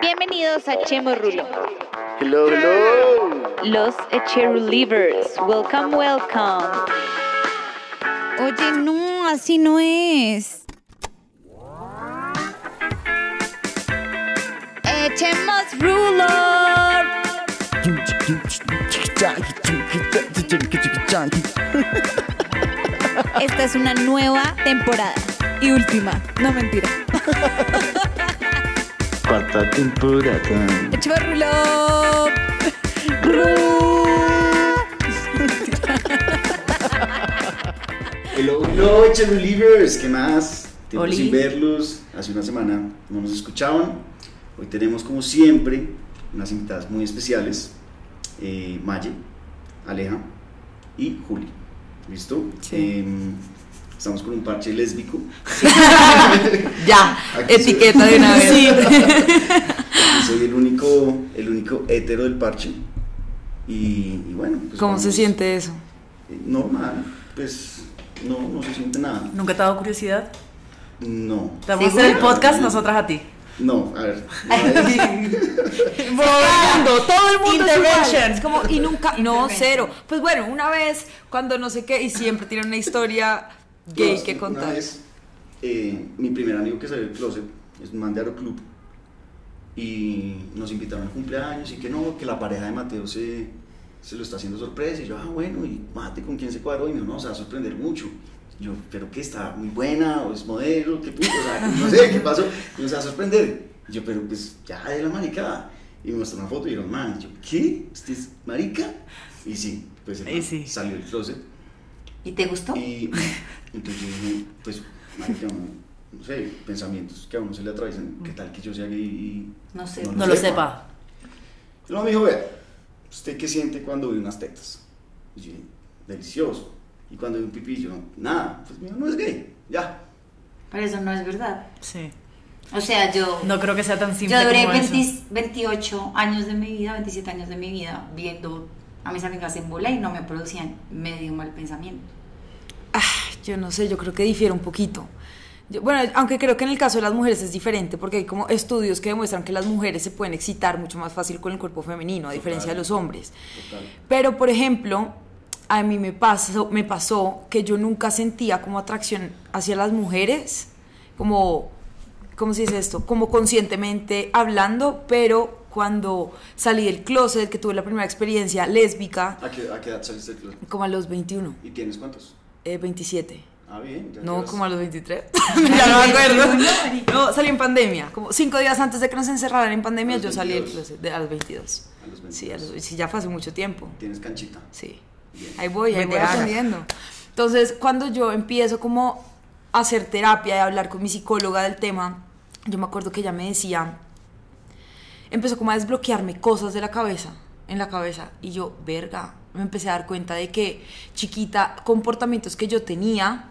Bienvenidos a Chemo Rulo. Hello, hello. Los Echerulivers. Welcome, welcome. Oye, no, así no es. Echemos ruler. Esta es una nueva temporada. Y última. No mentira. Cuarta temporada. Echemos rulo. Hello, hello, Cherulivers. ¿Qué más? Tiempo Oli. sin verlos. Hace una semana no nos escuchaban. Hoy tenemos, como siempre, unas invitadas muy especiales. Eh, Maye, Aleja y Juli. ¿Listo? Em, estamos con un parche lésbico. Ya, Aquí soy- etiqueta de una vez. Soy el único, el único hétero del parche. Y, y bueno, pues ¿Cómo vamos- se siente eso? Eh, Normal, pues no, no se siente nada. ¿Nunca te ha dado curiosidad? No. Te vamos a hacer el podcast nosotras a ti. No, a ver. Volando, todo el mundo es igual. Intervention. Es como, y nunca, no, cero. Pues bueno, una vez, cuando no sé qué, y siempre tiene una historia gay No, que una contar. vez, eh, mi primer amigo que salió del closet es un man de Aeroclub y nos invitaron al cumpleaños y que no, que la pareja de Mateo se, se lo está haciendo sorpresa y yo, ah bueno, y mate con quién se cuadró y me dijo, no, se va a sorprender mucho. Yo, pero que está muy buena o es modelo, qué puto, o sea, no sé qué pasó, y no se va a sorprender. Y yo, pero pues ya de la maricada. Y me mostró una foto y yo, man, yo, ¿qué? ¿Usted es marica? Y sí, pues el Y man sí. salió del closet. ¿Y te gustó? Y entonces yo dije, pues, marica, no, no sé, pensamientos que a uno se le atraviesan, ¿qué tal que yo sea gay y No sé. No lo sepa. Y luego me dijo, vea, ¿usted qué siente cuando ve unas tetas? Y yo dije, delicioso. Y cuando ve un pipí, yo, nada, pues mío, no es gay, ya. Pero eso no es verdad. Sí. O sea, yo, No creo que sea tan simple yo duré como eso. 20 28 años de mi vida, 27 años de mi vida viendo a mis amigas en bola y no me producían medio mal pensamiento. Ah, yo no sé, yo creo que difiere un poquito. Yo- bueno, aunque creo que en el caso de las mujeres es diferente, porque hay como estudios que demuestran que las mujeres se pueden excitar mucho más fácil con el cuerpo femenino, a diferencia de los hombres. Total. Pero, por ejemplo, a mí me pasó, me pasó que yo nunca sentía como atracción hacia las mujeres, como, ¿cómo se dice esto? Como conscientemente hablando, pero cuando salí del closet, que tuve la primera experiencia lésbica, ¿A qué, a qué edad saliste del closet? como a los 21, ¿Y tienes cuántos? Eh, 27. Ah, bien. ya No, como a los 23. ya no me acuerdo. No, salí en pandemia. Como cinco días antes de que nos encerraran en pandemia, A los yo salí 22. closet, de, a los 22. A los 22. Sí, a los- sí, ya fue hace mucho tiempo. Tienes canchita. Sí. Bien. Ahí voy, ahí voy aprendiendo. Entonces, cuando yo empiezo como a hacer terapia y a hablar con mi psicóloga del tema, yo me acuerdo que ella me decía, empezó como a desbloquearme cosas de la cabeza, en la cabeza, y yo, verga, me empecé a dar cuenta de que chiquita, comportamientos que yo tenía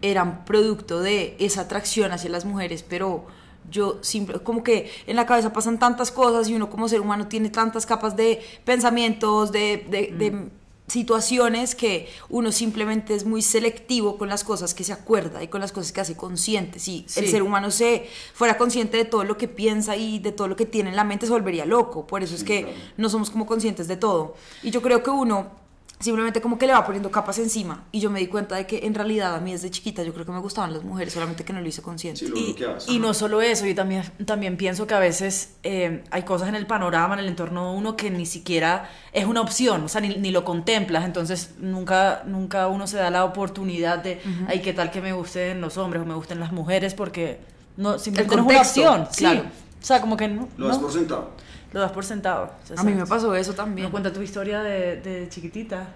eran producto de esa atracción hacia las mujeres, pero yo simple, como que en la cabeza pasan tantas cosas y uno como ser humano tiene tantas capas de pensamientos, de, de- de situaciones que uno simplemente es muy selectivo con las cosas que se acuerda y con las cosas que hace consciente. Si el ser humano se fuera consciente de todo lo que piensa y de todo lo que tiene en la mente, se volvería loco. Por eso es Sí, que claro. no somos como conscientes de todo. Y yo creo que uno simplemente como que le va poniendo capas encima. Y yo me di cuenta de que en realidad a mí desde chiquita yo creo que me gustaban las mujeres, solamente que no lo hice consciente. Sí, lo Y, no solo eso, yo también, también pienso que a veces eh, hay cosas en el panorama, en el entorno de uno que ni siquiera es una opción, o sea, ni, ni lo contemplas, entonces nunca, nunca uno se da la oportunidad de, ay, qué tal que me gusten los hombres o me gusten las mujeres, porque no, simplemente no es una opción, sí. claro. O sea, como que no, Lo no, por sentado. Lo das por sentado. A mí me pasó eso Me también. cuenta tu historia de, de chiquitita.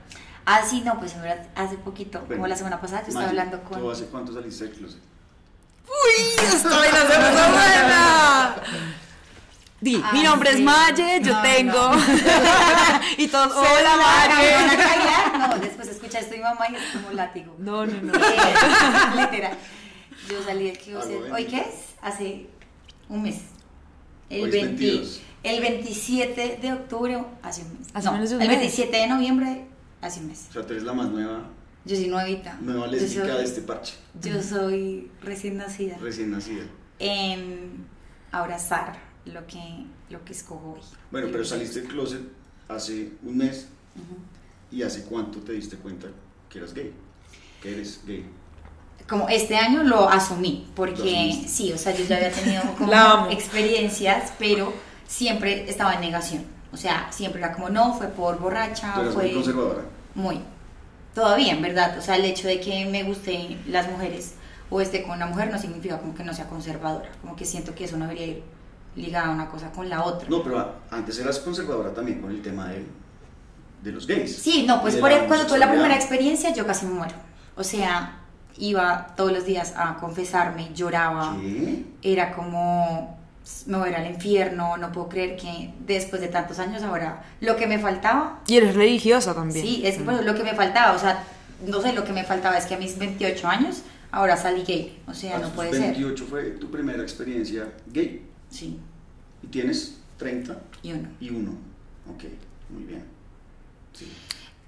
Ah, sí, no, pues en verdad, hace poquito, como la semana pasada, yo estaba hablando con... ¿Tú hace cuánto saliste del closet? ¡Uy! ¡Esta vaina se puso buena! Di, Ah, mi nombre es sí. Maye, yo No, tengo. y todos, Hola, hola Maye. Maye. No, después escucha esto mi mamá y es como látigo. No, no, no. Eh, literal. Yo salí del closet. ¿Hoy qué es? Hace un mes. El, Hoy es 20 22. El 27 de octubre, hace un mes. Hace No, menos de un el mes. 27 de noviembre, hace un mes. O sea, tú eres la más nueva, Yo soy nuevita. nueva lésbica soy- de este parche. Yo soy recién nacida. Recién nacida. Em, abrazar lo que, lo que escojo hoy. Bueno, pero saliste del closet hace un mes. ¿Y hace cuánto te diste cuenta que eras gay? Que eres gay. como este año lo asumí, porque sí, o sea, yo ya había tenido como experiencias, pero siempre estaba en negación. O sea, siempre era como, no, fue por borracha, fue muy conservadora. muy. Todavía, en verdad. O sea, el hecho de que me gusten las mujeres o esté con una mujer no significa como que no sea conservadora. Como que siento que eso no debería ir ligada una cosa con la otra. No, pero antes eras conservadora también con el tema de, de los gays. Sí, no, pues por el- cuando tuve la primera experiencia yo casi me muero. O sea, iba todos los días a confesarme, lloraba. ¿Qué? era como me voy a ir al infierno, no puedo creer que después de tantos años ahora lo que me faltaba, Y eres religiosa también. sí, es que pues, lo que me faltaba, o sea, no sé, lo que me faltaba es que a mis 28 años ahora salí gay, o sea, A no puede ser. 28 fue tu primera experiencia gay. Sí, Y tienes 30 y uno. y 1. Ok, muy bien. Sí.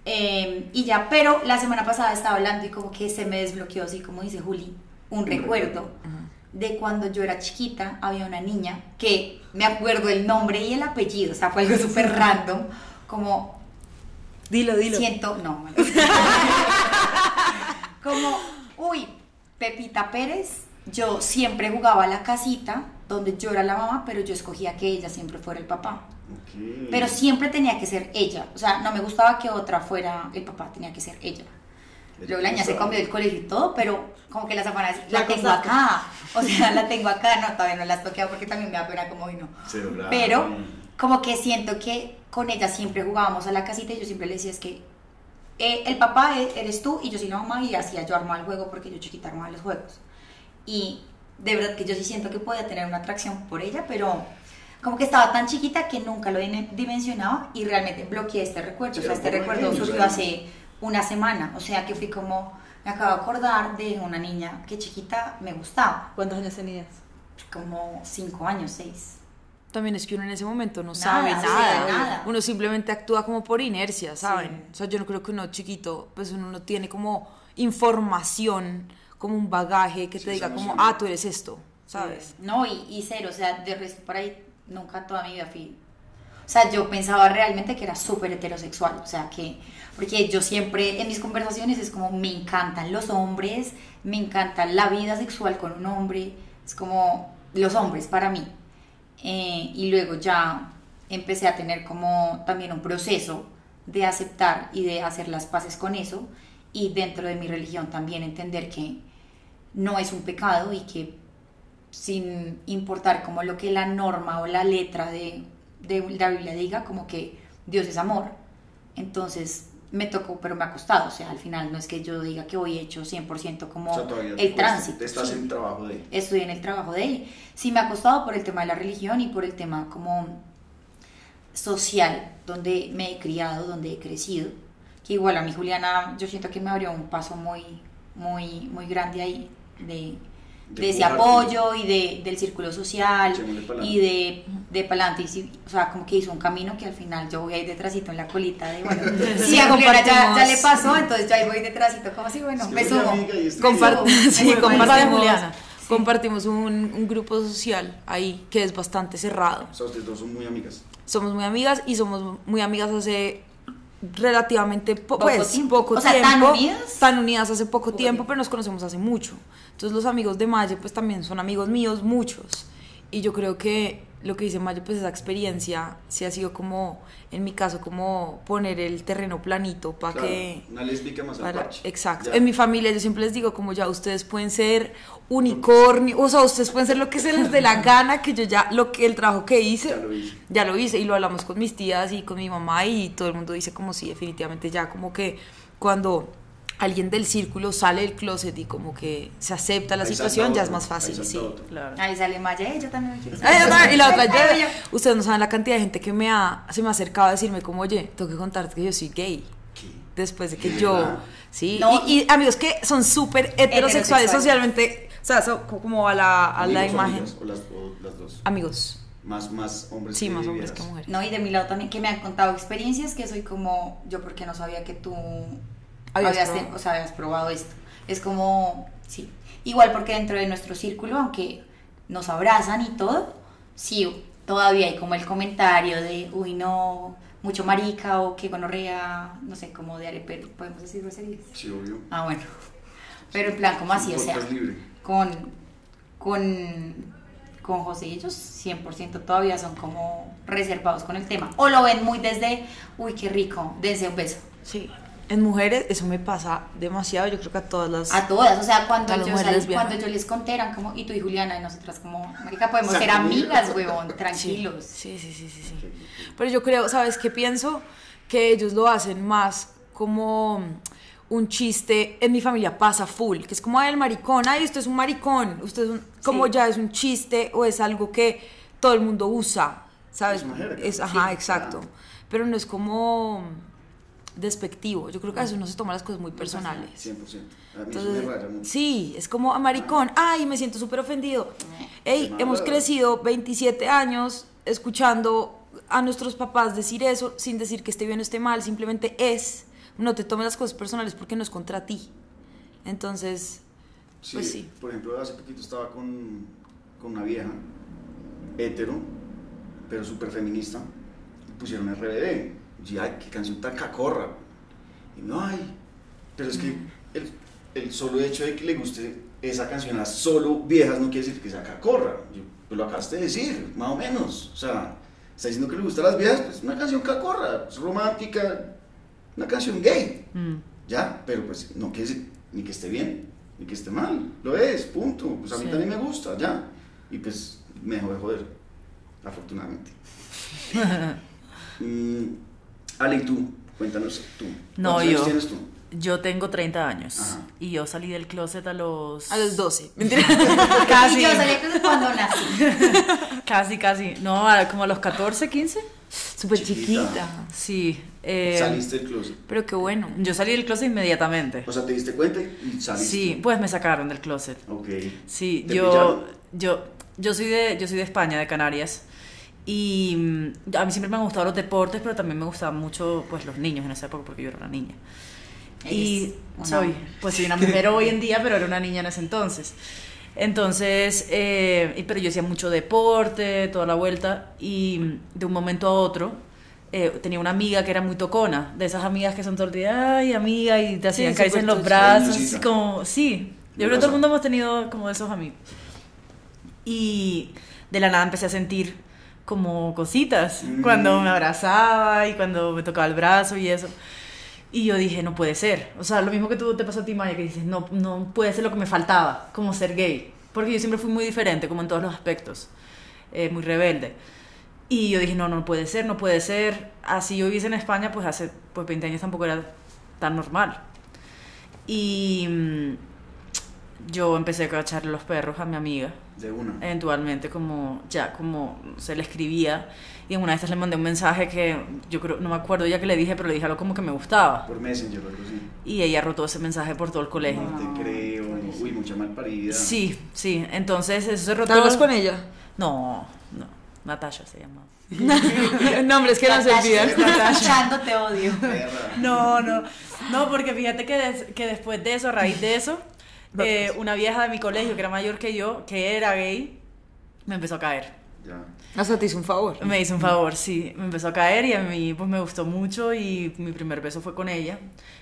Eh, y ya, pero la semana pasada estaba hablando y como que se me desbloqueó, así como dice Juli, un recuerdo de cuando yo era chiquita, había una niña que me acuerdo el nombre y el apellido, o sea, fue algo súper random, como Dilo, dilo. Siento, no, como, uy, Pepita Pérez, yo siempre jugaba a la casita donde yo era la mamá, pero yo escogía que ella siempre fuera el papá. Pero siempre tenía que ser ella. O sea, no me gustaba que otra fuera el papá, tenía que ser ella. Luego la niña se cambió del colegio y todo, pero como que las afanas la, La tengo cosa- acá. O sea, la tengo acá, no, todavía no la has toqueado porque también me da pena como grave. Pero como que siento que con ella siempre jugábamos a la casita y yo siempre le decía es que eh, el papá e- eres tú y yo soy la mamá y hacía yo armaba el juego porque yo chiquita armaba los juegos. Y de verdad que yo sí siento que podía tener una atracción por ella, pero como que estaba tan chiquita que nunca lo dim- dimensionaba y realmente bloqueé este recuerdo. O sea, este ¿cómo recuerdo surgió hace una semana. O sea, que fui como, me acabo de acordar de una niña que chiquita me gustaba. ¿Cuántos años tenías? Como cinco años, seis. También es que uno en ese momento no Nada, sabe sí, nada. nada. Uno simplemente actúa como por inercia, ¿saben? Sí. O sea, yo no creo que uno chiquito, pues uno no tiene como información, como un bagaje que Sí, te diga esa como, ah, tú eres esto, ¿sabes? No, y, y cero, o sea, de resto por ahí nunca toda mi vida fui. O sea, yo pensaba realmente que era súper heterosexual, o sea, que, porque yo siempre en mis conversaciones es como, me encantan los hombres, me encanta la vida sexual con un hombre, es como los hombres para mí. Eh, y luego ya empecé a tener como también un proceso de aceptar y de hacer las paces con eso, y dentro de mi religión también entender que no es un pecado y que sin importar como lo que la norma o la letra de, de la Biblia diga, como que Dios es amor. Entonces me tocó, pero me ha costado. O sea, al final no es que yo diga que hoy he hecho 100% como O sea, el tránsito. Estás sí. en trabajo de. Estoy en el trabajo de él. Sí me ha costado por el tema de la religión y por el tema como social, donde me he criado, donde he crecido. Que igual a mi Juliana, yo siento que me abrió un paso muy, muy, muy grande ahí de, De de ese apoyo y de, del círculo social y de, de pa'lante. Y sí, o sea, como que hizo un camino que al final yo voy ahí detrásito en la colita de, bueno, si a Juliana ya, ya le pasó, entonces yo ahí voy detrásito, como así, bueno, Es que me sumo. amiga y estoy- Compar- Me sumo, sí, compartimos, Juliana. compartimos un, un grupo social ahí que es bastante cerrado. O sea, ustedes dos son muy amigas. Somos muy amigas y somos muy amigas hace relativamente po- Poco pues, tiempo. poco O sea, tiempo. ¿tan unidas? Tan unidas hace poco Poco tiempo, tiempo. pero nos conocemos hace mucho. Entonces los amigos de Maye pues también son amigos míos, muchos. Y yo creo que lo que dice Maye, pues esa experiencia sí ha sido como, en mi caso, como poner el terreno planito para Claro, que... Una más al para- parche. exacto. Ya. En mi familia yo siempre les digo como ya ustedes pueden ser unicornio, o sea, ustedes pueden ser lo que se les dé la gana, que yo ya, lo que el trabajo que hice, Ya lo hice. ya lo hice y lo hablamos con mis tías y con mi mamá y todo el mundo dice como sí, definitivamente ya como que cuando alguien del círculo sale del closet y como que se acepta la Ahí situación, ya es más fácil, ahí sí. Claro. Ahí sale Maya, "Eh, yo también me y la otra, yo- ustedes no saben la cantidad de gente que me ha, se me ha acercado a decirme como, oye, tengo que contarte que yo soy gay. ¿Qué? Después de que ¿De yo, verdad? sí, No. y, y amigos que son súper heterosexuales Heterosexuales. socialmente, o sea, son como a la, a la ¿Amigos imagen. amigas? O las, o las dos. Amigos, Más, más hombres sí, que más hombres que mujeres. No, y de mi lado también que me han contado experiencias que soy como, yo porque no sabía que tú Habías habías, probado. o sea, habías probado esto. Es como, sí. Igual porque dentro de nuestro círculo, aunque nos abrazan y todo, sí, todavía hay como el comentario de, uy, no, mucho marica o que gonorrea, no sé, como de arepe, ¿podemos decir groserías? Sí, obvio. Ah, bueno. Pero en plan, como así, o sea, libre. con, con, con José y ellos 100% todavía son como reservados con el tema. O lo ven muy desde, uy, qué rico, desde un beso. Sí. En mujeres eso me pasa demasiado, yo creo que a todas las... A todas, o sea, cuando, yo, salí- cuando yo les conté, eran como, y tú y Juliana, y nosotras como, marica, podemos ser amigas, huevón, tranquilos. Sí, sí, sí, sí, sí. Pero yo creo, ¿sabes qué pienso? Que ellos lo hacen más como un chiste. En mi familia pasa full, que es como, ay, el maricón, ay, usted es un maricón. Usted es un, como Sí. ya es un chiste o es algo que todo el mundo usa, ¿sabes? Es ajá, Sí, exacto. claro. Pero no es como despectivo. Yo creo que a veces uno se toma las cosas muy personales. 100%. A mí eso Entonces, me raya mucho. sí, es como "Ah, maricón, ay, me siento súper ofendido. Ey, hemos crecido 27 años escuchando a nuestros papás decir eso sin decir que esté bien o esté mal, simplemente es. No te tomes las cosas personales porque no es contra ti. Entonces, Sí, pues sí. Por ejemplo, hace poquito estaba con, con una vieja, hetero, pero súper feminista. y Pusieron RBD. Y ay, qué canción tan cacorra. Y no, ay, pero es que el, el solo hecho de que le guste esa canción a solo viejas no quiere decir que sea cacorra. Yo, pues lo acabaste de decir, más o menos. O sea, está diciendo que le gusta a las viejas, pues una canción cacorra, es romántica, una canción gay. Mm. Ya, pero pues no quiere decir ni que esté bien, ni que esté mal. Lo es, punto. Pues a mí Sí. también me gusta, ya. Y pues me dejó de joder, afortunadamente. Mm, Ale, ¿y tú? Cuéntanos tú. No, ¿Cuántos años yo. tienes tú? Yo tengo 30 años Ajá. y yo salí del closet a los... a los 12. Mentira. Casi, Y yo salí entonces cuando nací. casi, casi. No, a- como a los 14, 15. Súper Chiquita. chiquita. Sí. eh, Saliste del closet. Pero qué bueno. Yo salí del closet inmediatamente. O sea, te diste cuenta y saliste. Sí, pues me sacaron del closet. Ok. Sí, ¿Te yo, pillaron? yo, yo soy de, yo soy de España, de Canarias. Y mm, a mí siempre me han gustado los deportes, pero también me gustaban mucho pues, los niños en esa época porque yo era una niña. Y soy, pues soy una mujer hoy en día, pero era una niña en ese entonces. Entonces, eh, pero yo hacía mucho deporte, toda la vuelta, y mm, de un momento a otro eh, tenía una amiga que era muy tocona, de esas amigas que son todo el día, ay, amiga, y te hacían Sí, caricias en súper los brazos, así como, sí, yo creo que todo el mundo hemos tenido como de esos amigos. Y de la nada empecé a sentir como cositas Mm. cuando me abrazaba y cuando me tocaba el brazo y eso. Y yo dije, no puede ser. O sea, lo mismo que tú te pasó a ti, Maya, que dices, no, no puede ser lo que me faltaba, como ser gay. Porque yo siempre fui muy diferente, como en todos los aspectos, eh, muy rebelde. Y yo dije, no, no puede ser, no puede ser. Así yo viviese en España, pues hace pues 20 años tampoco era tan normal. Y mm, yo empecé a cacharle los perros a mi amiga De una. eventualmente como ya como se le escribía y en una de estas le mandé un mensaje que yo creo no me acuerdo ya que le dije pero le dije algo como que me gustaba Por Messenger o algo así. y ella rotó ese mensaje por todo el colegio No te creo. Uy, mucha mal parida. sí sí entonces eso se rotó ¿Te hablas con ella? no no Natasha se llama Nombres que no se Natasha, olvidan. escuchando, te odio. No no no porque fíjate que, des- que después de eso a raíz de eso eh, una vieja de mi colegio que era mayor que yo que era gay me empezó a caer Ya. Hasta te hizo un favor. Me hizo un favor, sí. Me empezó a caer y a mí pues me gustó mucho y mi primer beso fue con ella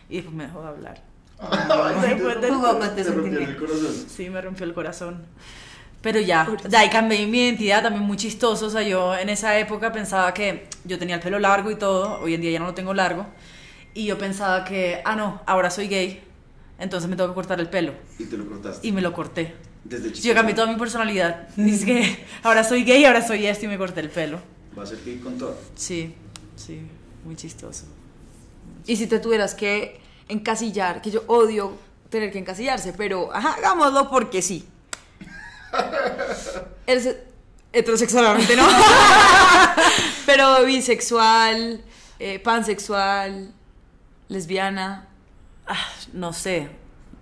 y después me dejó de hablar. Después de- te el corazón. Sí, me rompió el corazón. Pero ya, ya cambié mi identidad también muy chistoso. O sea, yo en esa época pensaba que yo tenía el pelo largo y todo. Hoy en día ya no lo tengo largo. Y yo pensaba que, ah, no, ahora soy gay. Entonces me tengo que cortar el pelo. Y te lo cortaste. Y me lo corté. Desde Sí, yo cambié toda mi personalidad. Es que ahora soy gay, ahora soy esto y me corté el pelo. Va a ser gay con todo. Sí, sí, muy chistoso. Y si te tuvieras que encasillar, que yo odio tener que encasillarse, pero ajá, hagámoslo porque sí. Eres heterosexualmente, ¿no? pero bisexual, eh, pansexual, lesbiana. Ah, no sé,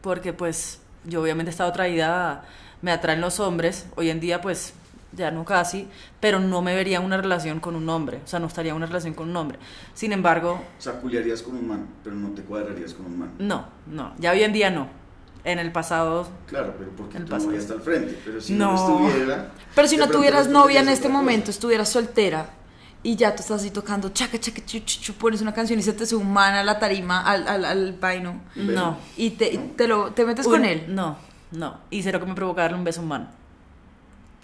porque pues yo obviamente he estado atraída, me atraen los hombres, hoy en día pues ya no casi, pero no me vería en una relación con un hombre, o sea, no estaría en una relación con un hombre. Sin embargo, O sea, culiarías con un man, pero no te cuadrarías con un man. no, no, ya hoy en día no. en el pasado. Claro, pero porque El pasado. novia está al frente. Pero si No. no, estuviera. Pero si no tuvieras novia en este momento, estuvieras soltera y ya tú estás así tocando chaca, chaca, chu, chu, chu, pones una canción y se te sube un man a la tarima, al, al, al vaino No. y te, y te, lo, te metes con él. No, no. Y cero que me provoca darle un beso man.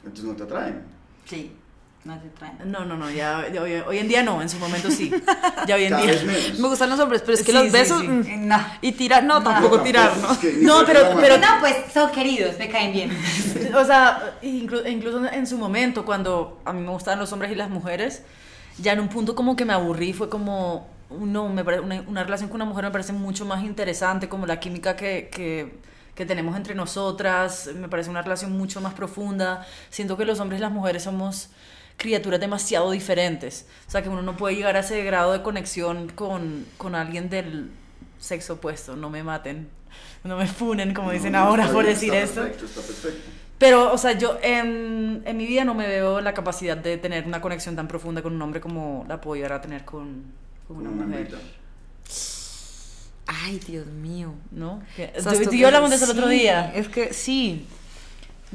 Entonces no te atraen. Sí, no te traen. No, no, no, ya, ya hoy, hoy en día no, en su momento sí. Ya hoy en Cada día. Me gustan los hombres, pero es que Sí, los besos sí. mm, No. y tirar, no, tampoco No, tirar, tampoco, ¿no? es que ni No, fuera pero- pero-. No, pues son queridos, me caen bien. O sea, inclu- incluso en su momento, cuando a mí me gustaban los hombres y las mujeres, ya en un punto como que me aburrí, fue como, no, me pare- una, una relación con una mujer me parece mucho más interesante, como la química que, que, que tenemos entre nosotras, me parece una relación mucho más profunda. Siento que los hombres y las mujeres somos criaturas demasiado diferentes. O sea, que uno no puede llegar a ese grado de conexión con, con alguien del sexo opuesto. No me maten, no me funen, como dicen No, ahora está por decir está esto. Perfecto, está perfecto. Pero, o sea, yo en, en mi vida no me veo la capacidad de tener una conexión tan profunda con un hombre como la puedo llegar a tener con, con una Una mujer. Ay, Dios mío. ¿No? Tú, y yo hablamos de eso el otro día. Es que sí.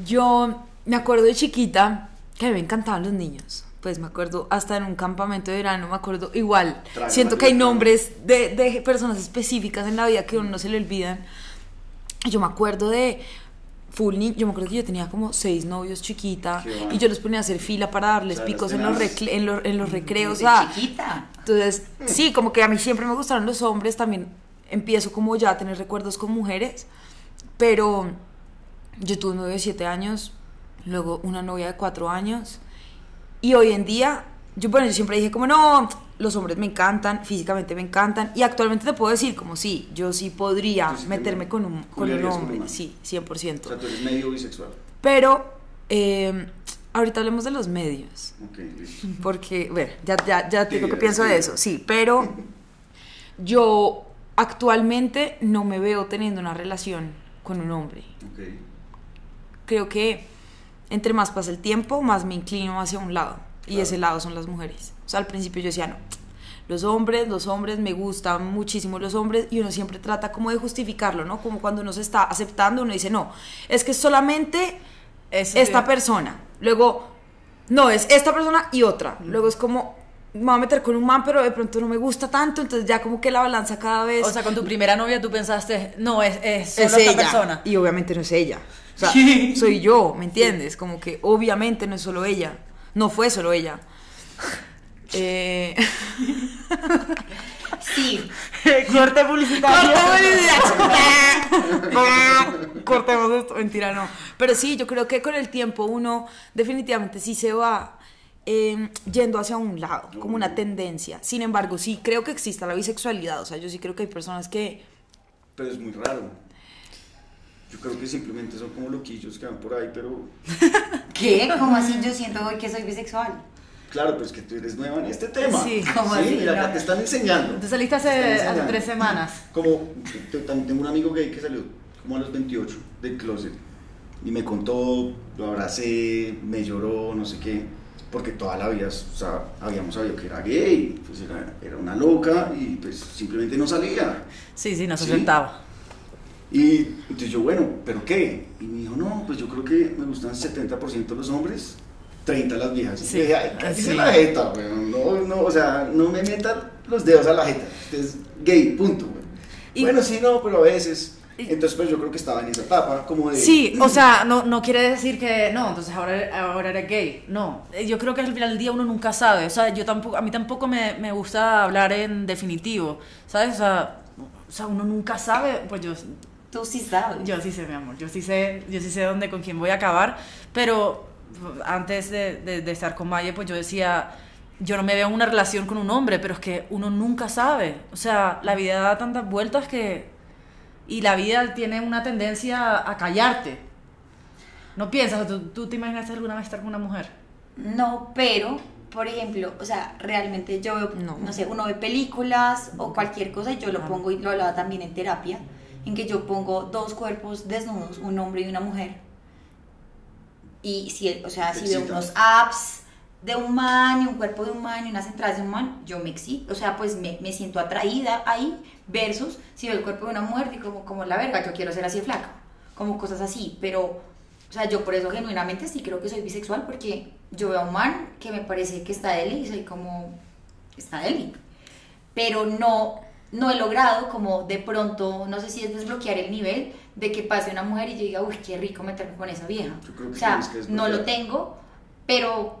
Yo me acuerdo de chiquita que a mí me encantaban los niños. Pues me acuerdo hasta en un campamento de verano, me acuerdo igual. Traga siento que hay nombres de, de personas específicas en la vida que a uno no se le olvidan. Yo me acuerdo de full ni- yo me acuerdo que yo tenía como seis novios chiquita bueno. y yo los ponía a hacer fila para darles O sea, picos en los, recle- en, los, en los recreos. De sea, chiquita. entonces, sí, como que a mí siempre me gustaron los hombres, también empiezo como ya a tener recuerdos con mujeres, pero yo tuve un novio de 7 años, luego una novia de 4 años, y hoy en día, yo, bueno, yo siempre dije como, no, los hombres me encantan, físicamente me encantan, y actualmente te puedo decir como, sí, yo sí podría meterme con un, con un con hombre, sí, 100%. O sea, tú eres medio bisexual. Pero, eh, ahorita hablemos de los medios. Listo. Porque, bueno, ya, ya, ya te digo Sí, que pienso sí. de eso, sí, pero yo actualmente no me veo teniendo una relación con un hombre. Creo que entre más pasa el tiempo, más me inclino hacia un lado. Y Claro. ese lado son las mujeres. O sea, al principio yo decía, no, los hombres, los hombres, me gustan muchísimo los hombres y uno siempre trata como de justificarlo, ¿no? Como cuando uno se está aceptando, uno dice, no, es que solamente Eso esta sí. persona. Luego, no, es esta persona y otra. Luego es como, me voy a meter con un man, pero de pronto no me gusta tanto, entonces ya como que la balanza cada vez O sea, con tu primera novia tú pensaste, no, es, es solo es esta ella. persona. Y obviamente no es ella. O sea, soy yo, ¿me entiendes? Como que obviamente no es solo ella. No fue solo ella. Eh, Sí, Corte publicitario. Cortemos esto. Mentira, no. Pero sí, yo creo que con el tiempo uno definitivamente sí se va eh, yendo hacia un lado, como una tendencia. Sin embargo, sí creo que exista la bisexualidad. O sea, yo sí creo que hay personas que... Pero es muy raro. Yo creo que simplemente son como loquillos que van por ahí, pero ¿qué? ¿Cómo así yo siento hoy que soy bisexual? claro, pero es que tú eres nueva en este tema. Sí, ¿cómo así? Mira, acá te están enseñando. Tú saliste hace, hace tres semanas. Como, también tengo un amigo gay que salió como a los 28 del closet y me contó, lo abracé, me lloró, no sé qué, porque toda la vida o sea, habíamos sabido que era gay, pues era, era una loca y pues simplemente no salía. Sí, sí, no se Sí. sentaba. Y entonces yo, bueno, ¿pero qué? Y me dijo, no, pues yo creo que me gustan 70% los hombres, 30 las viejas. Sí, Y dije, ay, cállese sí. la jeta, weón. No, no, o sea, no me metan los dedos a la jeta. Es gay, punto, weón. Y- Bueno, sí, no, pero a veces. Entonces, pues yo creo que estaba en esa etapa, como de. Sí, o sea, no, no quiere decir que no, entonces ahora, ahora eres gay. No, Eh, yo creo que al final del día uno nunca sabe. O sea, yo tampoco, a mí tampoco me, me gusta hablar en definitivo, ¿sabes? O sea, o sea, uno nunca sabe. Pues yo, Tú sí sabes. yo sí sé, mi amor, yo sí sé, yo sí sé dónde, con quién voy a acabar. Pero antes de, de- de estar con Maye, pues yo decía, yo no me veo en una relación con un hombre, pero es que uno nunca sabe. O sea, la vida da tantas vueltas que... Y la vida tiene una tendencia a callarte. ¿No piensas? ¿Tú, tú te imaginaste alguna vez estar con una mujer? No, pero, por ejemplo, o sea, realmente yo veo, No. no, sé, uno ve películas o cualquier cosa y yo lo pongo y lo hablaba también en terapia, en que yo pongo dos cuerpos desnudos, un hombre y una mujer. Y si, o sea, si veo unos apps de un man y un cuerpo de un man y unas entradas de un man, yo me excito, o sea, pues me, me siento atraída ahí, versus si veo el cuerpo de una mujer y como, como la verga, yo quiero ser así de flaca, como cosas así, pero, o sea, yo por eso genuinamente sí creo que soy bisexual, porque yo veo a un man que me parece que está deli y soy como, está deli, pero no, no he logrado como de pronto, no sé si es desbloquear el nivel de que pase una mujer y yo diga, uy, qué rico meterme con esa vieja. Yo creo que o sea, que no lo tengo, pero,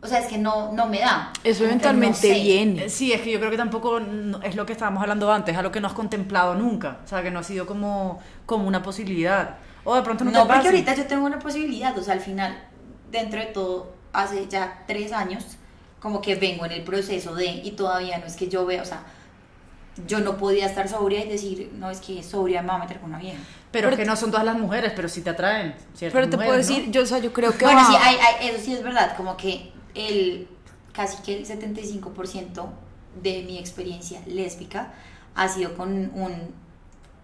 o sea, es que no, no me da. Eso eventualmente no sé. viene. Eh, Sí, es que yo creo que tampoco es lo que estábamos hablando antes, es algo que no has contemplado nunca, o sea, que no ha sido como, como una posibilidad. O de pronto no, No, te porque ahorita yo tengo una posibilidad, o sea, al final, dentro de todo, hace ya tres años, como que vengo en el proceso de, y todavía no es que yo vea, o sea, yo no podía estar sobria y decir, no, es que sobria me va a meter con una vieja. Pero, Pero es que no son todas las mujeres, pero sí te atraen. ciertas Pero te puedo decir, ¿no? yo, o sea, yo creo que Bueno, va- sí, hay- hay- eso sí es verdad, como que el, casi que el 75% de mi experiencia lésbica ha sido con un,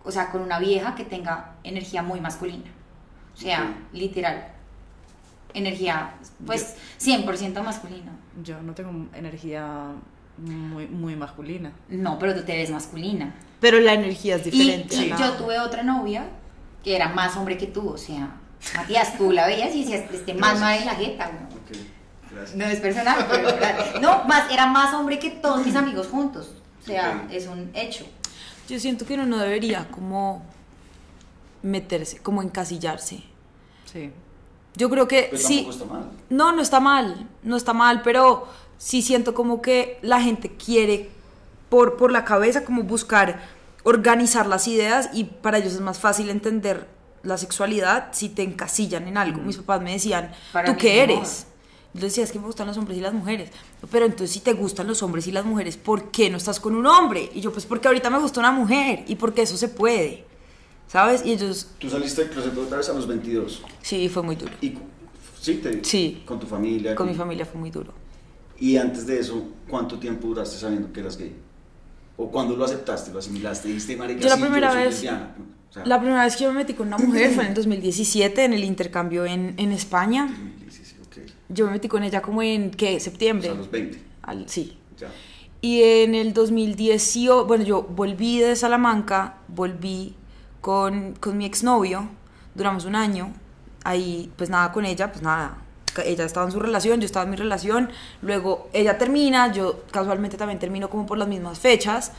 o sea, con una vieja que tenga energía muy masculina. O sea, literal, energía, pues 100% masculina. Yo no tengo energía muy, muy masculina. No, pero tú te ves masculina. pero la energía es diferente. y yo tuve otra novia que era más hombre que tú, o sea, Matías, tú la veías y decías, este más madre de la jeta, güey. Ok, gracias. No es personal, pero ¿verdad? no, más, era más hombre que todos mis amigos juntos. O sea, es un hecho. Yo siento que uno no debería como meterse, como encasillarse. Sí. Yo creo que Pero sí. tampoco está mal. No, no está mal, no está mal, pero sí siento como que la gente quiere por, por la cabeza como buscar organizar las ideas y para ellos es más fácil entender la sexualidad si te encasillan en algo. Mis papás me decían, Para ¿tú qué no. eres? Yo decía, es que me gustan los hombres y las mujeres. Pero entonces si te gustan los hombres y las mujeres, ¿por qué no estás con un hombre? Y yo, pues porque ahorita me gusta una mujer y porque eso se puede. ¿Sabes? Y ellos, Tú saliste del closet otra vez a los 22. sí, fue muy duro. Y, sí, te- Sí. con tu familia. Con mi familia fue muy duro. Y antes de eso, ¿cuánto tiempo duraste sabiendo que eras gay? ¿O cuándo lo aceptaste, lo asimilaste? Dijiste, marica, Yo la sí, primera soy vez- lesbiana"? O sea, La primera vez que yo me metí con una mujer fue en el 2017 en el intercambio en, en España. Sí, sí, ok. Yo me metí con ella como en, ¿qué? O Septiembre. sea, a los 20. Al- sí. Ya. Y en el 2018, bueno, yo volví de Salamanca, volví con, con mi exnovio, duramos un año, ahí pues nada con ella, pues nada, ella estaba en su relación, yo estaba en mi relación, luego ella termina, yo casualmente también termino como por las mismas fechas,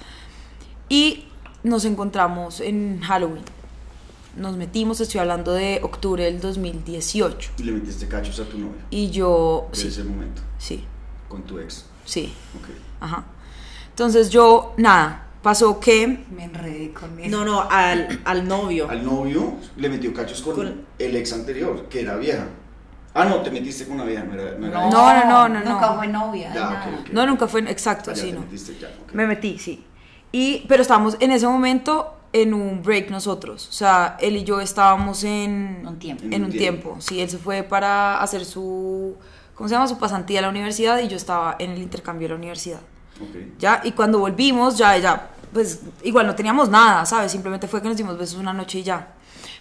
y nos encontramos en Halloween. Nos metimos, estoy hablando de octubre del 2018. Y le metiste cachos a tu novia. Y yo, En sí, ese momento. sí, Con tu ex. sí, Ok. ajá. Entonces yo, nada, pasó que Me enredé con. No, no, al, al novio. Al novio le metió cachos con, Con- el ex anterior, que era vieja. Ah, no, te metiste con una vieja, no era. No, era No. No, no, no, no, Nunca no. fue novia. Ya, nada. ok, ok. No, nunca fue, exacto, Ah, ya sí, te no. metiste, ya, ok. Me metí, sí. Y, pero estábamos en ese momento en un break nosotros. O sea, él y yo estábamos en Un tiempo. En un tiempo. Sí, él se fue para hacer su, ¿cómo se llama? Su pasantía a la universidad y yo estaba en el intercambio de la universidad. Ok. Ya, y cuando volvimos, ya, ya, pues igual no teníamos nada, ¿sabes? Simplemente fue que nos dimos besos una noche y ya.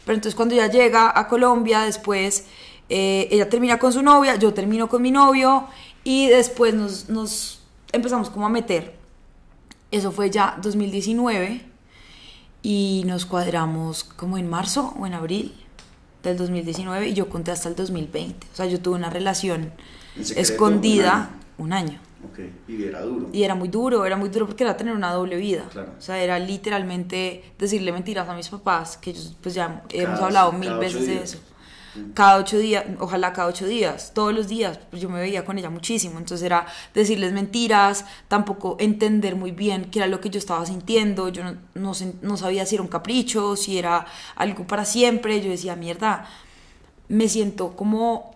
Pero entonces cuando ella llega a Colombia, después eh, ella termina con su novia, yo termino con mi novio y después nos, nos empezamos como a meter. Eso fue ya 2019 y nos cuadramos como en marzo o en abril del 2019 y yo conté hasta el 2020. O sea, yo tuve una relación escondida un año. Ok. Y era duro. Y era muy duro, era muy duro porque era tener una doble vida. Claro. O sea, era literalmente decirle mentiras a mis papás, que ellos, pues ya hemos Cada- hablado mil veces de eso. Cada ocho días, ojalá cada ocho días, todos los días, pues yo me veía con ella muchísimo. Entonces era decirles mentiras, tampoco entender muy bien qué era lo que yo estaba sintiendo. Yo no, no, sabía si era un capricho, si era algo para siempre. Yo decía, mierda, me siento como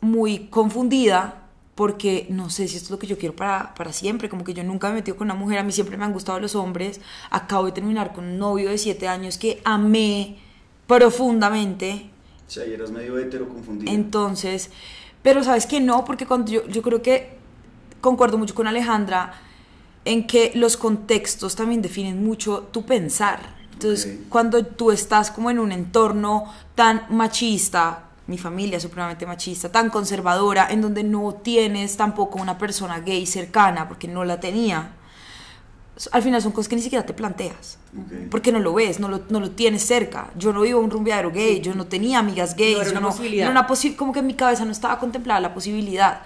muy confundida porque no sé si esto es lo que yo quiero para, para siempre, como que yo nunca me he metido con una mujer, a mí siempre me han gustado los hombres, acabo de terminar con un novio de siete años que amé profundamente, O sea, y eras medio hetero confundido. entonces, pero sabes que no, porque cuando yo, yo creo que concuerdo mucho con Alejandra en que los contextos también definen mucho tu pensar. Entonces, cuando tú estás como en un entorno tan machista, mi familia es supremamente machista, tan conservadora, en donde no tienes tampoco una persona gay cercana, porque no la tenía. Al final son cosas que ni siquiera te planteas. Ok. Porque no lo ves, no lo, no lo tienes cerca. Yo no vivo en un rumbeadero gay, yo no tenía amigas gays. No era una no- posibilidad. era una posi- como que en mi cabeza no estaba contemplada la posibilidad.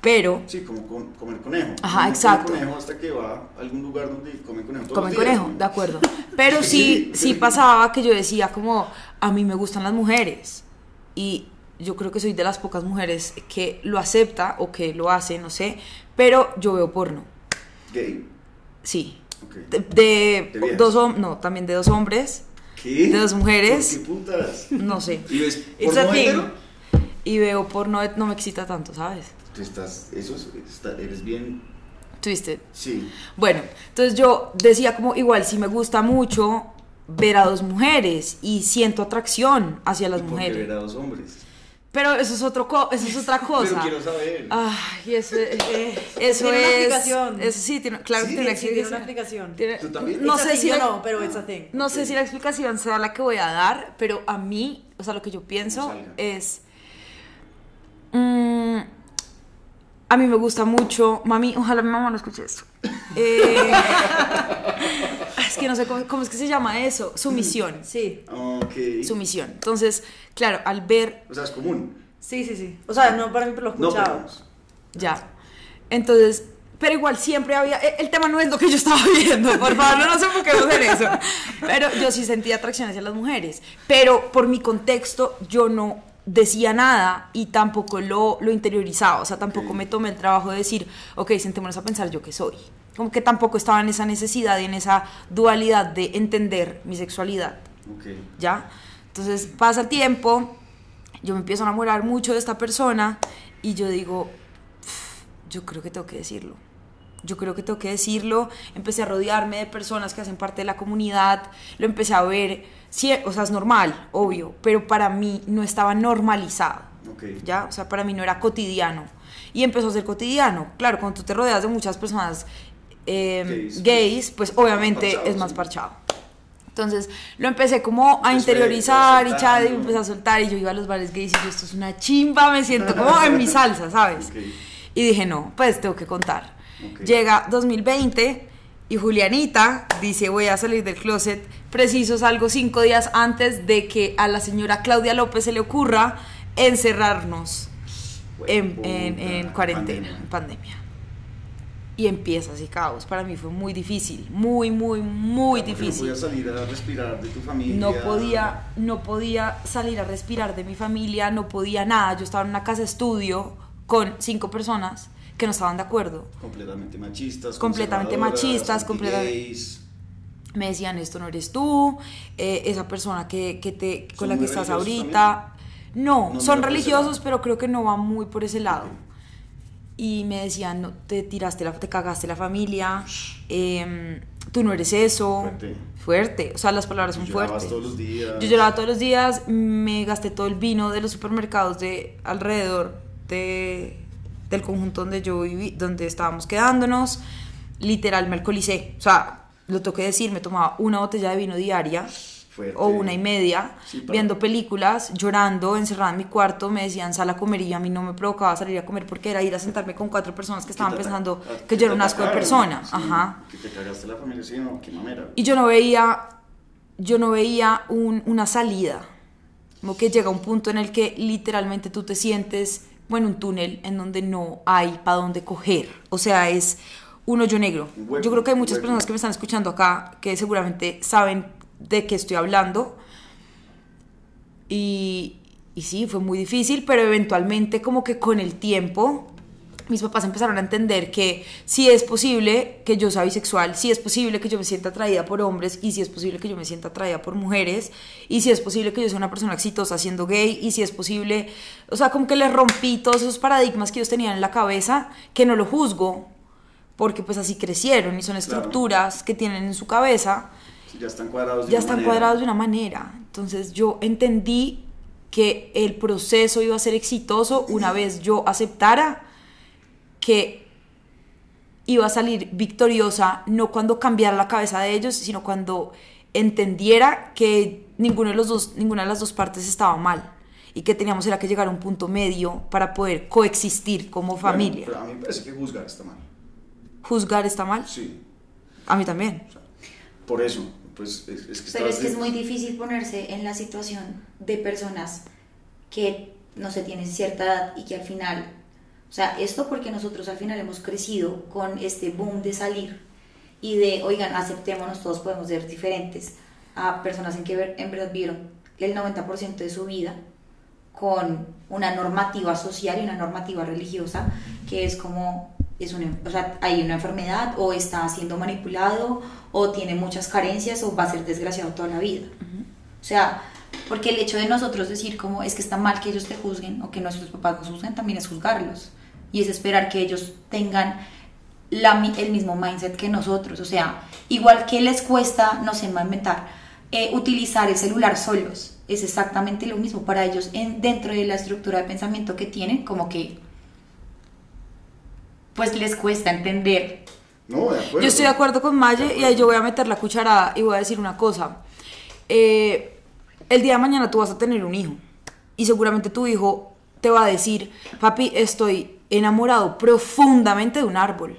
Pero Sí, como con- comer conejo. Ajá, exacto. conejo hasta que va a algún lugar donde come conejo todos Comen los días, conejo, ¿no? de acuerdo. Pero sí, sí pasaba que yo decía como, a mí me gustan las mujeres. Y yo creo que soy de las pocas mujeres que lo acepta o que lo hace, no sé. Pero yo veo porno, Gay. Sí. De, dos hombres, no, también de dos hombres, ¿Qué? de dos mujeres. ¿Por ¿Qué putas? no sé. ¿Y ves It's porno a thing. hetero? Y veo porno, no me excita tanto, ¿sabes? Tú estás, eso es, está- eres bien, Twisted. sí. Bueno, entonces yo decía como igual si me gusta mucho ver a dos mujeres y siento atracción hacia las ¿Y mujeres. ver a dos hombres? Pero eso es otro co- eso es otra cosa. Pero quiero saber. Ay, eso, eso Tiene una es explicación. Eso sí, tiene, claro Sí, que tiene una Sí, tiene una explicación. explicación. Tiene- ¿Tú también? No sé si la, no, pero it's a thing. no sé si la explicación sea la que voy a dar, pero a mí, o sea, lo que yo pienso es mm, a mí me gusta mucho, mami, ojalá mi mamá no escuche esto. Eh, es que no sé cómo, cómo es que se llama eso, sumisión. Sí, Ok. Sumisión. Entonces, claro, al ver O sea, es común. sí, sí, sí. O sea, no para mí, pero lo he No. Ya. Entonces, pero igual siempre había. e- El tema no es lo que yo estaba viendo, por favor, no nos enfoquemos en eso. Pero yo sí sentía atracción hacia las mujeres. Pero por mi contexto, yo no decía nada y tampoco lo, lo interiorizaba. O sea, tampoco Ok. me tomé el trabajo de decir, ok, sentémonos a pensar yo qué soy. Como que tampoco estaba en esa necesidad y en esa dualidad de entender mi sexualidad. Ok. ¿ya? Entonces pasa el tiempo, yo me empiezo a enamorar mucho de esta persona y yo digo, "Pf, yo creo que tengo que decirlo. Yo creo que tengo que decirlo. Empecé a rodearme de personas que hacen parte de la comunidad, lo empecé a ver, sí, o sea, es normal, obvio, pero para mí no estaba normalizado. Ok. ¿ya? O sea, para mí no era cotidiano. Y empezó a ser cotidiano. Claro, cuando tú te rodeas de muchas personas eh, Gays, gays, pues obviamente parchado, es más parchado. Entonces lo empecé como a Pues interiorizar y chad, y me empecé a soltar y yo iba a los bares gays y yo esto es una chimba, me siento como en mi salsa, ¿sabes? Ok. Y dije, no, pues tengo que contar. Llega 2020 y Julianita dice, voy a salir del closet. Preciso salgo cinco días antes de que a la señora Claudia López se le ocurra encerrarnos en, en- en cuarentena, en pandemia. Y empieza así caos. Para mí fue muy difícil, muy, muy, muy Porque difícil. No podías salir a respirar de tu familia. No podía, no podía salir a respirar de mi familia, no podía nada. Yo estaba en una casa estudio con cinco personas que no estaban de acuerdo. Completamente machistas. Completamente machistas, completamente-. Me decían, esto no eres tú, eh, esa persona que, que te, con ¿Son la que estás ahorita. No, No, son no, ese religiosos, pero creo que no van muy por ese lado. Y me decían, no, te tiraste, la, te cagaste la familia, em, tú no eres eso. Fuerte. Fuerte, o sea, las palabras son fuertes. todos los días. Yo lloraba todos los días, me gasté todo el vino de los supermercados de alrededor de, del conjunto donde yo viví, donde estábamos quedándonos. Literal, me alcoholicé. O sea, lo toqué decir, me tomaba una botella de vino diaria Fuerte. o una y media, Sí, para- viendo películas, llorando, encerrada en mi cuarto, me decían sal a comer y a mí no me provocaba salir a comer porque era ir a sentarme con cuatro personas que estaban pensando a- que yo era un asco de persona. sí, Ajá. Que te cagaste la familia, sí, no, qué mamera. Y yo no veía, yo no veía un- una salida. Como que llega un punto en el que literalmente tú te sientes, bueno, un túnel en donde no hay para dónde coger. O sea, es un hoyo negro. Yo creo que hay muchas personas que me están escuchando acá que seguramente saben de qué estoy hablando. Y, y sí, fue muy difícil, pero eventualmente como que con el tiempo mis papás empezaron a entender que sí es posible que yo sea bisexual, sí es posible que yo me sienta atraída por hombres y sí es posible que yo me sienta atraída por mujeres y sí es posible que yo sea una persona exitosa siendo gay y sí es posible, o sea, como que les rompí todos esos paradigmas que ellos tenían en la cabeza, que no lo juzgo, porque pues así crecieron y son estructuras que tienen en su cabeza ya están cuadrados de ya una están manera. cuadrados de una manera. Entonces yo entendí que el proceso iba a ser exitoso una vez yo aceptara que iba a salir victoriosa, no cuando cambiara la cabeza de ellos, sino cuando entendiera que ninguno de los dos, ninguna de las dos partes estaba mal y que teníamos era que llegar a un punto medio para poder coexistir como Bueno, familia. pero a mí me parece que juzgar está mal. Juzgar está mal. Sí. A mí también. Por eso, pues es, es que Pero es que es muy difícil ponerse en la situación de personas que no se tienen cierta edad y que al final, o sea, esto porque nosotros al final hemos crecido con este boom de salir y de, oigan, aceptémonos, todos podemos ser diferentes, a personas en que en verdad vieron el 90% de su vida con una normativa social y una normativa religiosa que es como es una, o sea, hay una enfermedad o está siendo manipulado o tiene muchas carencias o va a ser desgraciado toda la vida. O sea, porque el hecho de nosotros decir como es que está mal que ellos te juzguen o que nuestros papás nos juzguen también es juzgarlos y es esperar que ellos tengan la el mismo mindset que nosotros. O sea, igual que les cuesta, no sé, inventar, eh, utilizar el celular solos. Es exactamente lo mismo para ellos en, dentro de la estructura de pensamiento que tienen, como que pues les cuesta entender. No, de acuerdo. Yo estoy de acuerdo con Maye y ahí yo voy a meter la cucharada y voy a decir una cosa. Eh, el día de mañana tú vas a tener un hijo y seguramente tu hijo te va a decir, papi, estoy enamorado profundamente de un árbol.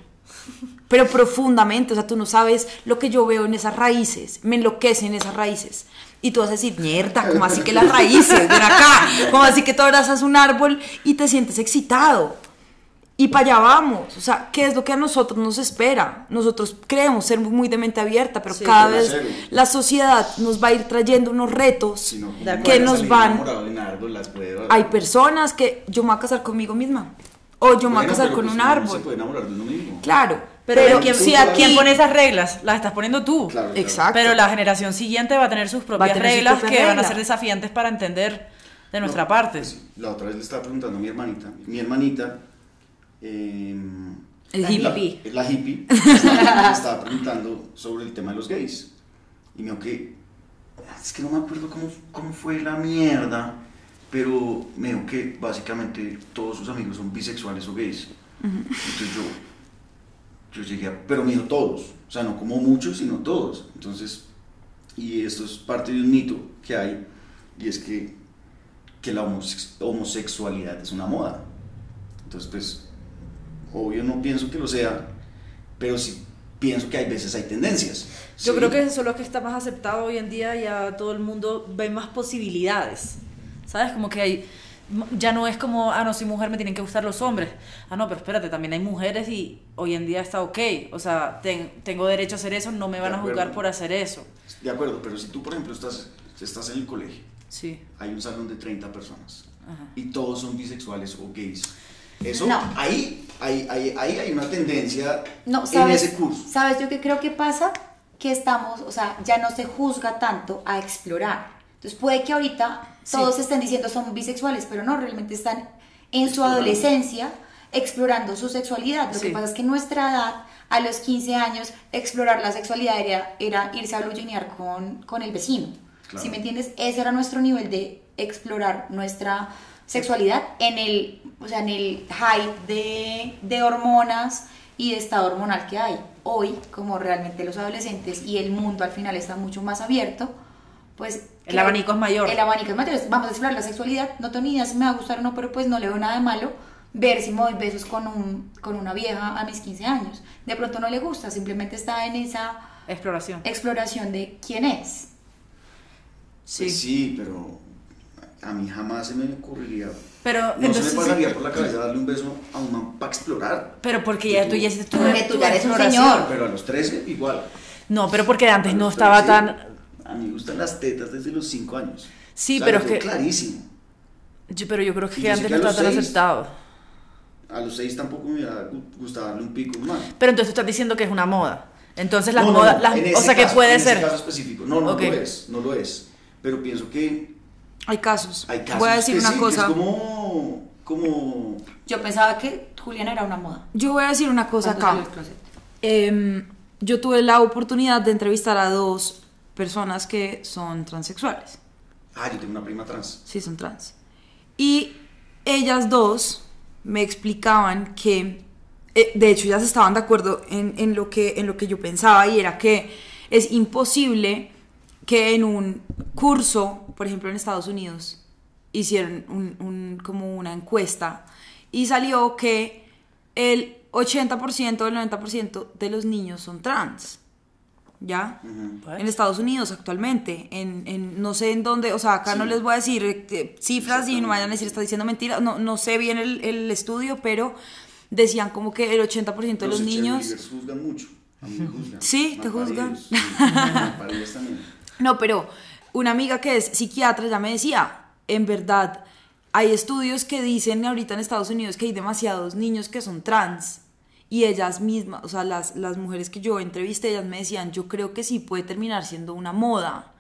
Pero profundamente, o sea, tú no sabes lo que yo veo en esas raíces, me enloquecen esas raíces. Y tú vas a decir, mierda, como así que las raíces, ven acá, como así que tú abrazas un árbol y te sientes excitado. Y para allá vamos. O sea, ¿qué es lo que a nosotros nos espera? Nosotros creemos ser muy de mente abierta, pero Sí, cada vez la sociedad nos va a ir trayendo unos retos Si no, De ¿cómo acuerdo. que nos van... árbol, las pruebas? Hay personas que yo me voy a casar conmigo misma. O yo me voy a casar con pues un uno árbol. No se puede enamorar de uno mismo. Claro. Pero, Pero, ¿quién, si aquí... ¿quién pone esas reglas? Las estás poniendo tú. Claro, claro. Exacto. Pero la generación siguiente va a tener sus propias tener sus reglas propias que van a reglas. ser desafiantes para entender de nuestra No, parte. pues, la otra vez le estaba preguntando a mi hermanita. Mi hermanita. Eh, El hippie. La, hippie. estaba, preguntando sobre el tema de los gays. Y me dijo que. Es que no me acuerdo cómo, cómo fue la mierda. Pero me dijo que básicamente todos sus amigos son bisexuales o gays. Entonces yo. Yo llegué a. Pero me dijo todos. O sea, no como muchos, sino todos. Entonces. Y esto es parte de un mito que hay. Y es que que la homosex- homosexualidad es una moda. Entonces, pues, obvio no pienso que lo sea, pero sí pienso que hay veces hay tendencias. Yo Sí. creo que eso es lo que está más aceptado hoy en día, ya todo el mundo ve más posibilidades. ¿Sabes? Como que hay ya no es como, ah, no, soy mujer, me tienen que gustar los hombres. Ah, no, pero espérate, también hay mujeres y hoy en día está ok. O sea, ten- tengo derecho a hacer eso, no me van a juzgar por hacer eso. De acuerdo, pero si tú, por ejemplo, estás, estás en el colegio, Sí. hay un salón de 30 personas Ajá. y todos son bisexuales o gays. Eso, No. ahí, ahí, ahí, ahí hay una tendencia No, en ¿sabes, ese curso. ¿sabes yo qué creo que pasa? Que estamos, o sea, ya no se juzga tanto a explorar. Entonces puede que ahorita todos estén diciendo son bisexuales, pero no, realmente están en su Explorando. adolescencia explorando su sexualidad. Lo Sí. que pasa es que en nuestra edad, a los 15 años, explorar la sexualidad era, era irse a blujinear con, con el vecino. Claro. ¿Sí me entiendes? Ese era nuestro nivel de explorar nuestra sexualidad en el, o sea, en el high de, de hormonas y de estado hormonal que hay. Hoy, como realmente los adolescentes y el mundo al final está mucho más abierto, pues... El abanico es mayor. El abanico es mayor. Vamos a explorar la sexualidad. No tengo ni idea si me va a gustar o no, pero pues no le veo nada de malo ver si me doy besos con, un, con una vieja a mis 15 años. De pronto no le gusta, simplemente está en esa Exploración. exploración de quién es. Sí. Pues sí, pero a mí jamás se me ocurriría. Pero No entonces. se me pasaría por la cabeza darle un beso a un man para explorar. Pero porque ya tú ya hiciste tu, Porque tú ya eres un señor. Pero a los 13 igual. No, pero porque antes no estaba 13, tan. A mí me gustan las tetas desde los 5 años. Sí, O sea, pero es que- clarísimo. Yo- pero yo creo que yo antes que no a estaba tan aceptado. A los 6 tampoco me hubiera gu- gustado darle un pico a un man. Pero entonces tú estás diciendo que es una moda. Entonces las No, no, modas. no, las- en o sea que caso, puede en ser. ese caso específico. No, no Ok. lo es, no lo es. Pero pienso que Hay casos. hay casos Voy a decir que una sí, que cosa. es como, como Yo pensaba que Juliana era una moda. Yo voy a decir una cosa acá. Em, yo tuve la oportunidad de entrevistar a dos personas que son transexuales. Ah, yo tengo una prima trans. Sí, son trans. Y ellas dos me explicaban que, eh, de hecho, ellas estaban de acuerdo en, en lo que, en lo que yo pensaba y era que es imposible que en un curso, por ejemplo en Estados Unidos, hicieron un, un- como una encuesta y salió que el 80% o el 90% de los niños son trans. ¿Ya? What? En Estados Unidos actualmente, en, en- no sé en dónde, o sea, acá no Sí. les voy a decir eh, cifras y no vayan a decir, está diciendo mentiras, no, no sé bien el, el estudio, pero decían como que el 80% de los, niños... cheerleaders juzgan mucho. A mí me juzgan. Sí, te juzgan. sí, malparidos también. No, pero una amiga que es psiquiatra ya me decía, en verdad, hay estudios que dicen ahorita en Estados Unidos que hay demasiados niños que son trans. Y ellas mismas, o sea, las, las mujeres que yo entrevisté, ellas me decían, yo creo que sí puede terminar siendo una moda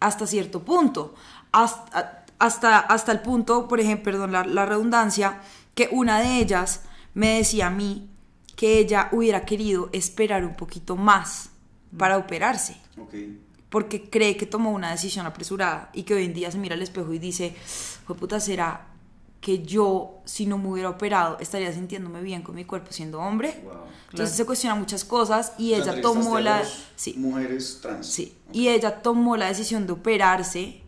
hasta cierto punto. Hasta, hasta, el punto, por ejemplo, perdón la, redundancia, que una de ellas me decía a mí que ella hubiera querido esperar un poquito más para operarse Ok. Porque cree que tomó una decisión apresurada y que hoy en día se mira al espejo y dice, fue puta, será que yo, si no me hubiera operado, estaría sintiéndome bien con mi cuerpo siendo hombre. Wow. Entonces se cuestiona muchas cosas y O sea, ella tomó la... Sí, Mujeres trans. sí. Y ella tomó la decisión de operarse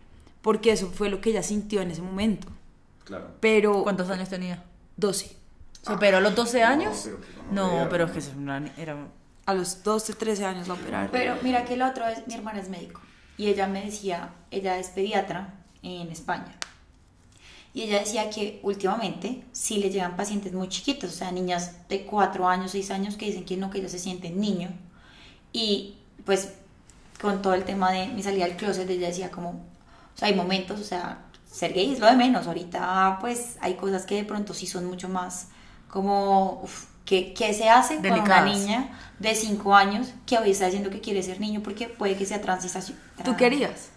porque eso fue lo que ella sintió en ese momento. Claro. Pero... ¿Cuántos años tenía? 12. ¿Se operó a los 12 No, años? pero que No, pero es ¿no? que es una- era... A los 12, 13 años la operaron. Pero mira que el otro es, mi hermana es médico y ella me decía, ella es pediatra en España. Y ella decía que últimamente sí le llegan pacientes muy chiquitos, o sea, niñas de 4 años, 6 años que dicen que no, que ellos se sienten niño. Y pues con todo el tema de mi salida del closet, ella decía como, o sea, hay momentos, o sea, ser gay es lo de menos. Ahorita pues hay cosas que de pronto sí son mucho más como, ¿qué, qué se hace con una niña de 5 años que hoy está diciendo que quiere ser niño porque puede que sea transición? ¿Tú querías?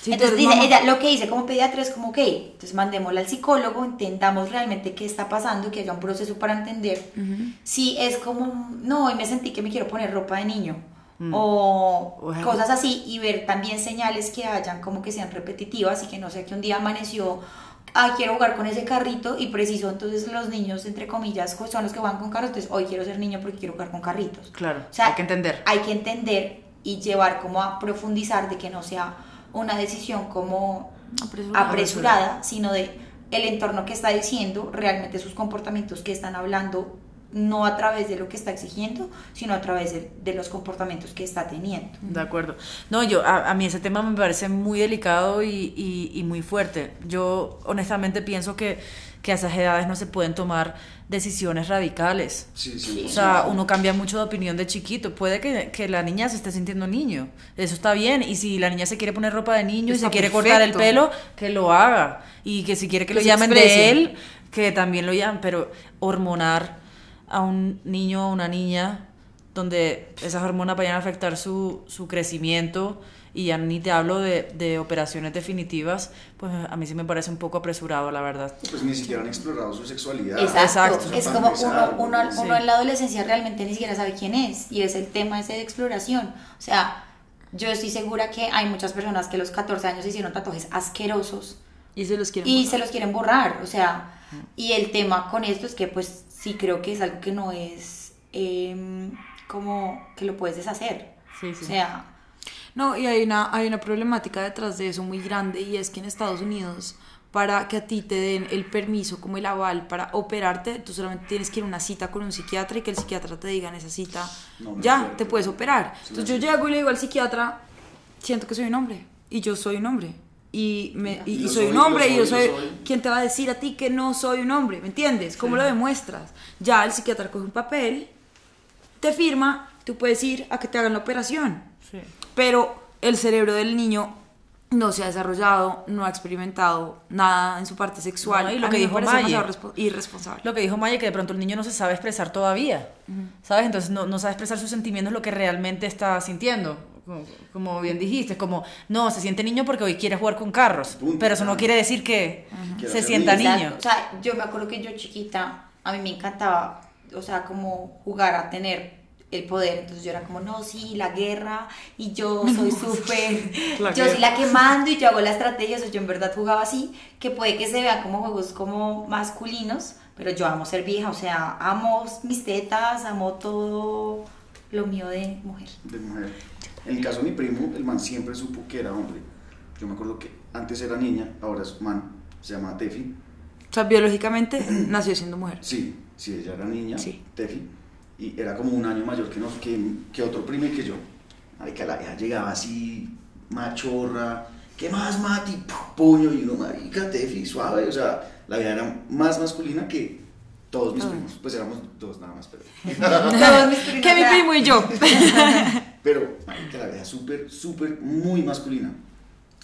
Si tú entonces dice, mamá. ella lo que dice como pediatra es como, ok, entonces mandémosla al psicólogo, intentamos realmente qué está pasando, que haya un proceso para entender si es como, no, hoy me sentí que me quiero poner ropa de niño. O Bueno. cosas así y ver también señales que hayan como que sean repetitivas y que no sea que un día amaneció ah, quiero jugar con ese carrito y preciso entonces los niños entre comillas son los que van con carros entonces hoy quiero ser niño porque quiero jugar con carritos Claro, o sea, hay que entender. hay que entender y llevar como a profundizar de que no sea una decisión como Apresurada. apresurada, sino de el entorno que está diciendo, realmente sus comportamientos que están hablando, no a través de lo que está exigiendo, sino a través de, de los comportamientos que está teniendo. De acuerdo. No, yo, a, a mí ese tema me parece muy delicado y, y- y muy fuerte. Yo honestamente pienso que, que a esas edades no se pueden tomar decisiones radicales. Sí, sí. O sea, uno cambia mucho de opinión de chiquito. Puede que, que la niña se esté sintiendo niño. Eso está bien. Y si la niña se quiere poner ropa de niño y se quiere cortar el pelo, que lo haga. Y que si quiere que, Que lo llamen exprese. de él, que también lo llamen. Pero hormonar a un niño o una niña donde esas hormonas vayan a afectar su, su crecimiento y ya ni te hablo de, de operaciones definitivas, pues a mí sí me parece un poco apresurado, la verdad. Pues ni siquiera han explorado su sexualidad. Exacto. Exacto. Es como uno, uno, ¿no? uno Sí. en la adolescencia realmente ni siquiera sabe quién es y es el tema ese de exploración. O sea, yo estoy segura que hay muchas personas que a los 14 años hicieron tatuajes asquerosos Y se los quieren y borrar. se los quieren borrar, o sea, y el tema con esto es que pues sí creo que es algo que no es em, como que lo puedes deshacer. Sí, sí. O sea, No, y hay una, hay una problemática detrás de eso muy grande y es que en Estados Unidos, para que a ti te den el permiso como el aval para operarte, tú solamente tienes que ir a una cita con un psiquiatra y que el psiquiatra te diga en esa cita, No, ya, te puedes operar. Sí, Entonces yo llego y le digo al psiquiatra, siento que soy un hombre y yo soy un hombre. Y, me, y, y soy, soy, un hombre y yo soy, soy, yo soy. ¿Quién te va a decir a ti que no soy un hombre? ¿Me entiendes? ¿Cómo lo demuestras? Ya el psiquiatra coge un papel, te firma, tú puedes ir a que te hagan la operación Sí. pero el cerebro del niño no se ha desarrollado, no ha experimentado nada en su parte sexual. No, y lo A que dijo Maye. irresponsable. Lo que dijo Maya, que de pronto el niño no se sabe expresar todavía, ¿sabes? Entonces no, no sabe expresar sus sentimientos, lo que realmente está sintiendo. Como, como bien dijiste, como, no, se siente niño porque hoy quiere jugar con carros, Punto. pero eso no quiere decir que se sienta niño. O sea, yo me acuerdo que yo chiquita, a mí me encantaba, o sea, como jugar a tener el poder. Entonces yo era como, no, sí, la guerra, y yo soy súper, yo soy la que mando y yo hago la estrategia. O sea, yo en verdad jugaba así, que puede que se vean como juegos como masculinos, pero yo amo ser vieja, o sea, amo mis tetas, amo todo lo mío de mujer. de mujer. En el caso de mi primo, el man siempre supo que era hombre. Yo me acuerdo que antes era niña, ahora es man. se llama Tefi. O sea, biológicamente nació siendo mujer. Sí, sí, ella era niña, Sí. Tefi, y era como un año mayor que, nos, que, que otro primo y que yo. Marica, la vieja llegaba así, machorra, ¿qué más, Mati? Pu- Puño, y uno, marica, Tefi, suave, o sea, la vieja era más masculina que todos mis primos, pues éramos dos nada más, pero... Todos mis primos, Que mi primo y yo. Pero, marica, la vieja súper, súper, muy masculina.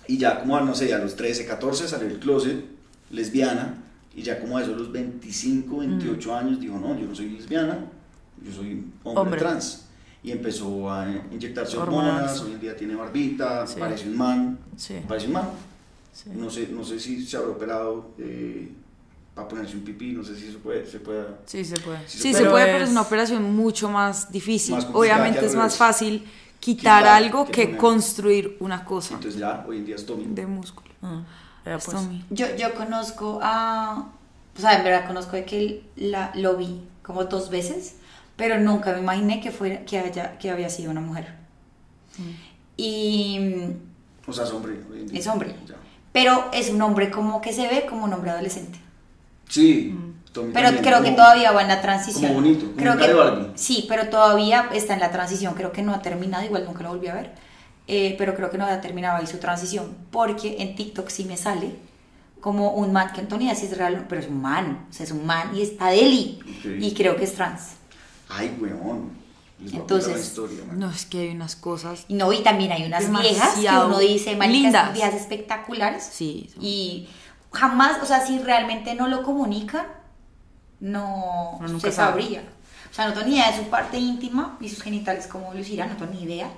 Y ya como, a, no sé, a los 13, 14 salió del closet, lesbiana, y ya como a eso, a los 25, 28 años, dijo, no, yo no soy lesbiana, yo soy hombre, Hombre. trans. Y empezó a inyectarse Hormonas. hormonas, hoy en día tiene barbita, Sí. parece un man, Sí. parece un man. Sí. No sé, no sé si se habrá operado eh, para ponerse un pipí, no sé si eso puede, se pueda... Sí, se puede. Sí, se puede, es- pero es una operación mucho más difícil. Más Obviamente es más fácil quitar, Quitar algo que construir una cosa Entonces ya, hoy en día es Tommy. de músculo. Ah, ya, pues. Tommy. Yo, yo conozco a. O sea, en verdad conozco de que la, lo vi como dos veces, pero nunca me imaginé que, fuera, que, haya, que había sido una mujer. Y. O sea, es hombre. hoy en día. Es hombre. Ya. Pero es un hombre como que se ve como un hombre adolescente. Sí, Tommy Pero también, creo que todavía va en la transición. como bonito, como creo que Barbie. Sí, pero todavía está en la transición. Creo que no ha terminado, igual nunca lo volví a ver. Eh, pero creo que no ha terminado ahí su transición. Porque en TikTok sí me sale como un man que Antonia sí es real, pero es un man. O sea, es un man y está deli. Y creo que es trans. Ay, weón. Les Entonces, la historia. No, es que hay unas cosas. No, y también hay unas viejas que uno dice, lindas. viejas espectaculares. Sí. son- Y jamás, o sea, si realmente no lo comunican, no Uno se sabe. sabría. O sea, no tengo ni idea de su parte íntima y sus genitales cómo lucirán, no tengo ni idea.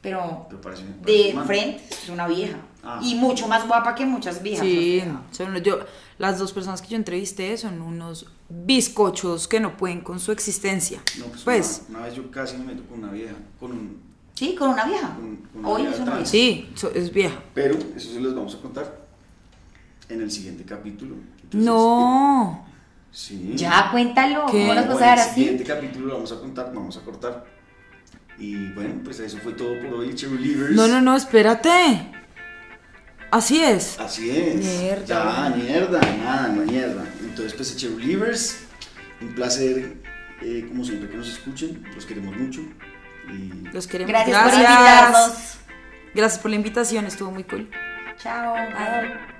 Pero Pero parece- parece de frente es una vieja. Ah. Y mucho más guapa que muchas viejas. Sí, son, yo, las dos personas que yo entrevisté son unos bizcochos que no pueden con su existencia. No, pues, pues, Una, una vez yo casi me meto con una vieja, con un... Sí, con una vieja. Con- con una Hoy vieja es una vieja. sí, so- es vieja. Pero eso se los vamos a contar en el siguiente capítulo. Entonces, No. sí. Ya, cuéntalo. ¿Qué? ¿Cómo las No, vas a dar en el así? siguiente capítulo lo vamos a contar, vamos a cortar. Y bueno, pues eso fue todo por hoy, Cheerleaders. No, no, no, espérate. Así es. Así es. Mierda. Ya, mierda, nada, no mierda. Entonces, pues, Cheerleaders, un placer, eh, como siempre, que nos escuchen. Los queremos mucho. Y Los queremos. Gracias, por invitarnos. Gracias por la invitación, estuvo muy cool. Chao. Bye.